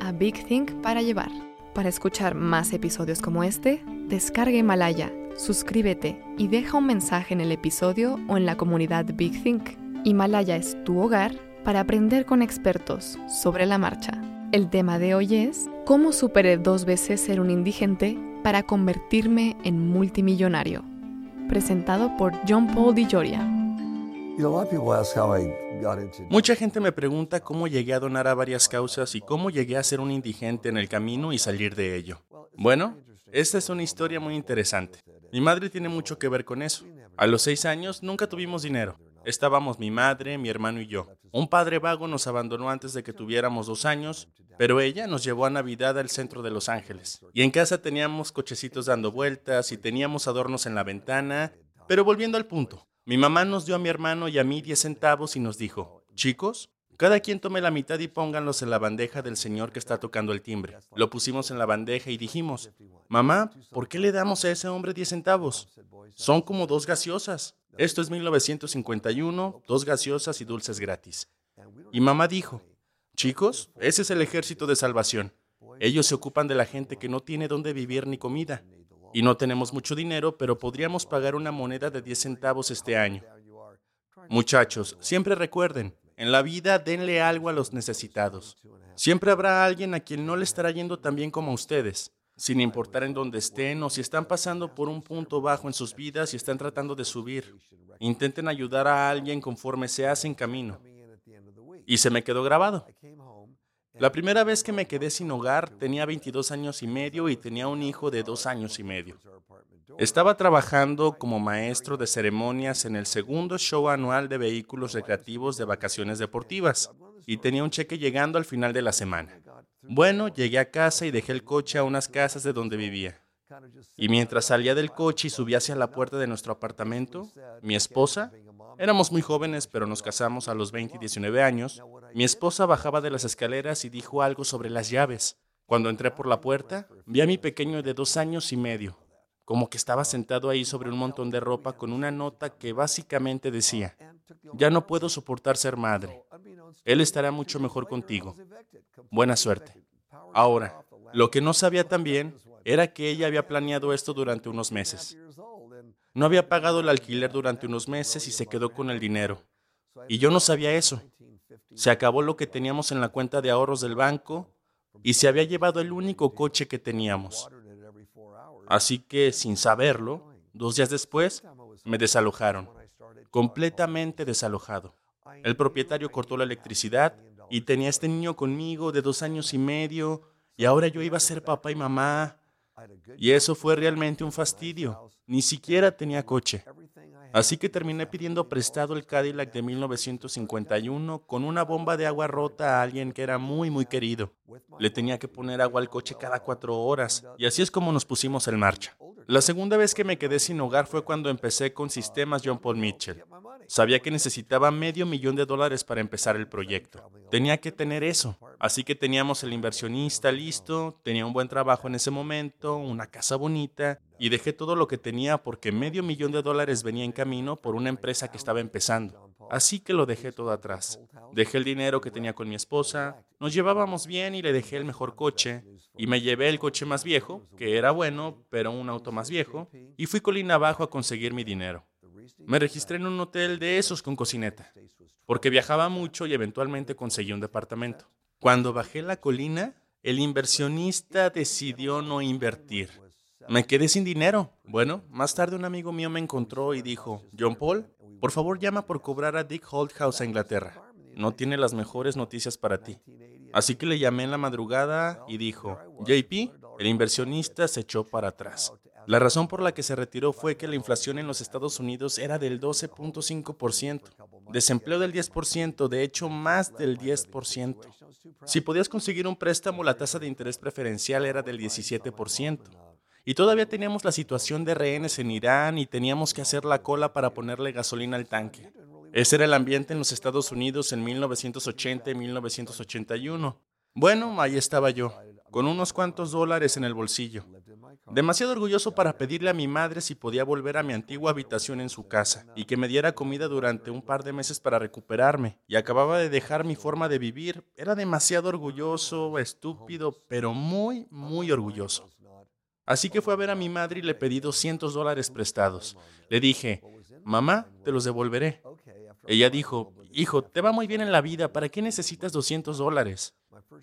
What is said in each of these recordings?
A Big Think para llevar. Para escuchar más episodios como este, descarga Himalaya, suscríbete y deja un mensaje en el episodio o en la comunidad Big Think. Himalaya es tu hogar para aprender con expertos sobre la marcha. El tema de hoy es cómo superé dos veces ser un indigente para convertirme en multimillonario. Presentado por John Paul Di. Mucha gente me pregunta cómo llegué a donar a varias causas y cómo llegué a ser un indigente en el camino y salir de ello. Bueno, esta es una historia muy interesante. Mi madre tiene mucho que ver con eso. A los seis años nunca tuvimos dinero. Estábamos mi madre, mi hermano y yo. Un padre vago nos abandonó antes de que tuviéramos dos años, pero ella nos llevó a Navidad al centro de Los Ángeles. Y en casa teníamos cochecitos dando vueltas y teníamos adornos en la ventana. Pero volviendo al punto, mi mamá nos dio a mi hermano y a mí 10 centavos y nos dijo, chicos, cada quien tome la mitad y pónganlos en la bandeja del señor que está tocando el timbre. Lo pusimos en la bandeja y dijimos, mamá, ¿por qué le damos a ese hombre 10 centavos? Son como dos gaseosas. Esto es 1951, dos gaseosas y dulces gratis. Y mamá dijo, chicos, ese es el ejército de salvación. Ellos se ocupan de la gente que no tiene dónde vivir ni comida. Y no tenemos mucho dinero, pero podríamos pagar una moneda de 10 centavos este año. Muchachos, siempre recuerden, en la vida denle algo a los necesitados. Siempre habrá alguien a quien no le estará yendo tan bien como a ustedes, sin importar en dónde estén o si están pasando por un punto bajo en sus vidas y están tratando de subir. Intenten ayudar a alguien conforme se hacen camino. Y se me quedó grabado. La primera vez que me quedé sin hogar tenía 22 años y medio y tenía un hijo de dos años y medio. Estaba trabajando como maestro de ceremonias en el segundo show anual de vehículos recreativos de vacaciones deportivas y tenía un cheque llegando al final de la semana. Bueno, llegué a casa y dejé el coche a unas casas de donde vivía. Y mientras salía del coche y subía hacia la puerta de nuestro apartamento, mi esposa, éramos muy jóvenes, pero nos casamos a los 20 y 19 años, mi esposa bajaba de las escaleras y dijo algo sobre las llaves. Cuando entré por la puerta, vi a mi pequeño de dos años y medio, como que estaba sentado ahí sobre un montón de ropa con una nota que básicamente decía, ya no puedo soportar ser madre. Él estará mucho mejor contigo. Buena suerte. Ahora, lo que no sabía también era que ella había planeado esto durante unos meses. No había pagado el alquiler durante unos meses y se quedó con el dinero. Y yo no sabía eso. Se acabó lo que teníamos en la cuenta de ahorros del banco y se había llevado el único coche que teníamos. Así que, sin saberlo, dos días después, me desalojaron, completamente desalojado. El propietario cortó la electricidad y tenía este niño conmigo de dos años y medio y ahora yo iba a ser papá y mamá. Y eso fue realmente un fastidio. Ni siquiera tenía coche. Así que terminé pidiendo prestado el Cadillac de 1951 con una bomba de agua rota a alguien que era muy, muy querido. Le tenía que poner agua al coche cada cuatro horas y así es como nos pusimos en marcha. La segunda vez que me quedé sin hogar fue cuando empecé con sistemas John Paul Mitchell. Sabía que necesitaba medio millón de dólares para empezar el proyecto. Tenía que tener eso. Así que teníamos el inversionista listo, tenía un buen trabajo en ese momento, una casa bonita, y dejé todo lo que tenía porque medio millón de dólares venía en camino por una empresa que estaba empezando. Así que lo dejé todo atrás. Dejé el dinero que tenía con mi esposa, nos llevábamos bien y le dejé el mejor coche, y me llevé el coche más viejo, que era bueno, pero un auto más viejo, y fui colina abajo a conseguir mi dinero. Me registré en un hotel de esos con cocineta, porque viajaba mucho y eventualmente conseguí un departamento. Cuando bajé la colina, el inversionista decidió no invertir. Me quedé sin dinero. Bueno, más tarde un amigo mío me encontró y dijo, John Paul, por favor llama por cobrar a Dick Holdhouse a Inglaterra. No tiene las mejores noticias para ti. Así que le llamé en la madrugada y dijo, JP, el inversionista se echó para atrás. La razón por la que se retiró fue que la inflación en los Estados Unidos era del 12.5%, desempleo del 10%, de hecho más del 10%. Si podías conseguir un préstamo, la tasa de interés preferencial era del 17%. Y todavía teníamos la situación de rehenes en Irán y teníamos que hacer la cola para ponerle gasolina al tanque. Ese era el ambiente en los Estados Unidos en 1980 y 1981. Bueno, ahí estaba yo, con unos cuantos dólares en el bolsillo. Demasiado orgulloso para pedirle a mi madre si podía volver a mi antigua habitación en su casa y que me diera comida durante un par de meses para recuperarme. Y acababa de dejar mi forma de vivir. Era demasiado orgulloso, estúpido, pero muy, muy orgulloso. Así que fue a ver a mi madre y le pedí 200 dólares prestados. Le dije, mamá, te los devolveré. Ella dijo, hijo, te va muy bien en la vida, ¿para qué necesitas 200 dólares?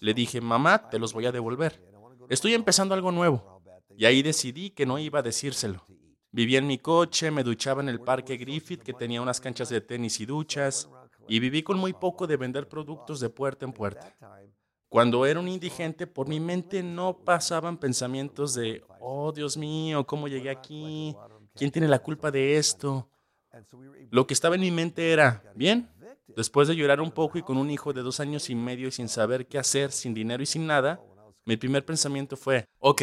Le dije, mamá, te los voy a devolver. Estoy empezando algo nuevo. Y ahí decidí que no iba a decírselo. Vivía en mi coche, me duchaba en el parque Griffith, que tenía unas canchas de tenis y duchas, y viví con muy poco de vender productos de puerta en puerta. Cuando era un indigente, por mi mente no pasaban pensamientos de, oh Dios mío, ¿cómo llegué aquí? ¿Quién tiene la culpa de esto? Lo que estaba en mi mente era, bien, después de llorar un poco y con un hijo de dos años y medio y sin saber qué hacer, sin dinero y sin nada, mi primer pensamiento fue, ok,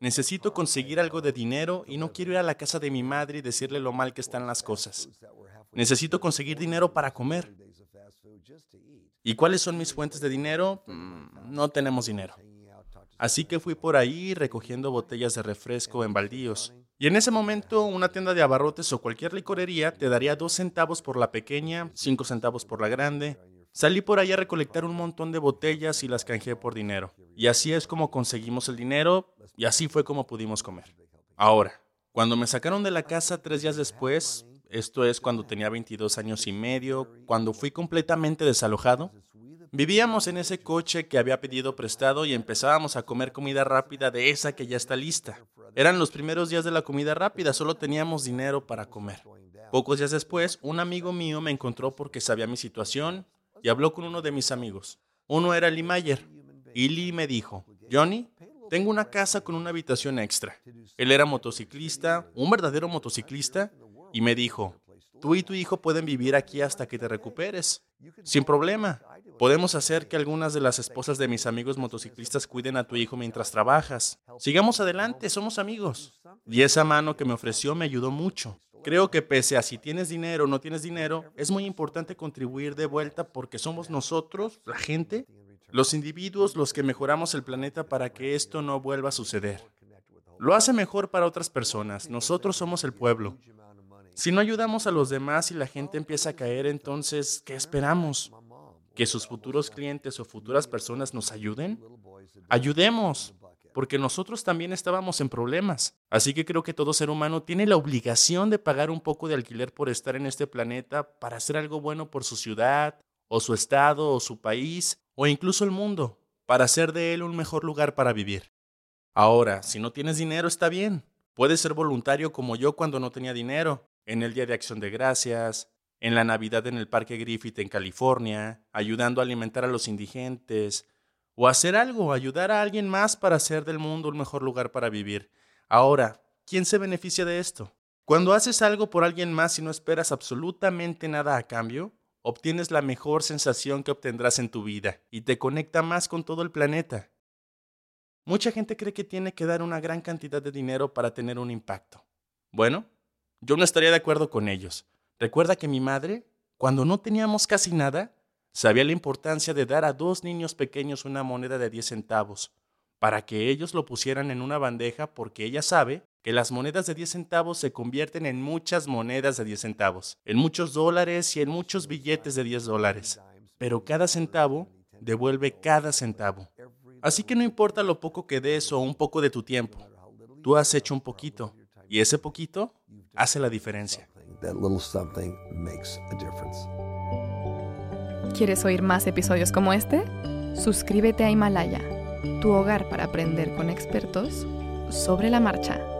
necesito conseguir algo de dinero y no quiero ir a la casa de mi madre y decirle lo mal que están las cosas. Necesito conseguir dinero para comer. ¿Y cuáles son mis fuentes de dinero? Mm, no tenemos dinero. Así que fui por ahí recogiendo botellas de refresco en baldíos. Y en ese momento una tienda de abarrotes o cualquier licorería te daría dos centavos por la pequeña, cinco centavos por la grande. Salí por ahí a recolectar un montón de botellas y las canjeé por dinero. Y así es como conseguimos el dinero y así fue como pudimos comer. Ahora, cuando me sacaron de la casa tres días después, esto es cuando tenía 22 años y medio, cuando fui completamente desalojado, Vivíamos en ese coche que había pedido prestado y empezábamos a comer comida rápida de esa que ya está lista. Eran los primeros días de la comida rápida, solo teníamos dinero para comer. Pocos días después, un amigo mío me encontró porque sabía mi situación y habló con uno de mis amigos. Uno era Lee Mayer. Y Lee me dijo, Johnny, tengo una casa con una habitación extra. Él era motociclista, un verdadero motociclista, y me dijo, tú y tu hijo pueden vivir aquí hasta que te recuperes. Sin problema. Podemos hacer que algunas de las esposas de mis amigos motociclistas cuiden a tu hijo mientras trabajas. Sigamos adelante, somos amigos. Y esa mano que me ofreció me ayudó mucho. Creo que pese a si tienes dinero o no tienes dinero, es muy importante contribuir de vuelta porque somos nosotros, la gente, los individuos, los que mejoramos el planeta para que esto no vuelva a suceder. Lo hace mejor para otras personas. Nosotros somos el pueblo. Si no ayudamos a los demás y la gente empieza a caer, entonces, ¿qué esperamos? ¿Que sus futuros clientes o futuras personas nos ayuden? Ayudemos, porque nosotros también estábamos en problemas. Así que creo que todo ser humano tiene la obligación de pagar un poco de alquiler por estar en este planeta para hacer algo bueno por su ciudad, o su estado, o su país, o incluso el mundo, para hacer de él un mejor lugar para vivir. Ahora, si no tienes dinero, está bien. Puedes ser voluntario como yo cuando no tenía dinero, en el Día de Acción de Gracias, en la Navidad en el Parque Griffith en California, ayudando a alimentar a los indigentes, o hacer algo, ayudar a alguien más para hacer del mundo un mejor lugar para vivir. Ahora, ¿quién se beneficia de esto? Cuando haces algo por alguien más y no esperas absolutamente nada a cambio, obtienes la mejor sensación que obtendrás en tu vida y te conecta más con todo el planeta. Mucha gente cree que tiene que dar una gran cantidad de dinero para tener un impacto. Bueno, yo no estaría de acuerdo con ellos. Recuerda que mi madre, cuando no teníamos casi nada, sabía la importancia de dar a dos niños pequeños una moneda de 10 centavos, para que ellos lo pusieran en una bandeja porque ella sabe que las monedas de 10 centavos se convierten en muchas monedas de 10 centavos, en muchos dólares y en muchos billetes de 10 dólares. Pero cada centavo devuelve cada centavo. Así que no importa lo poco que des o un poco de tu tiempo, tú has hecho un poquito y ese poquito hace la diferencia. ¿Quieres oír más episodios como este? Suscríbete a Himalaya, tu hogar para aprender con expertos sobre la marcha.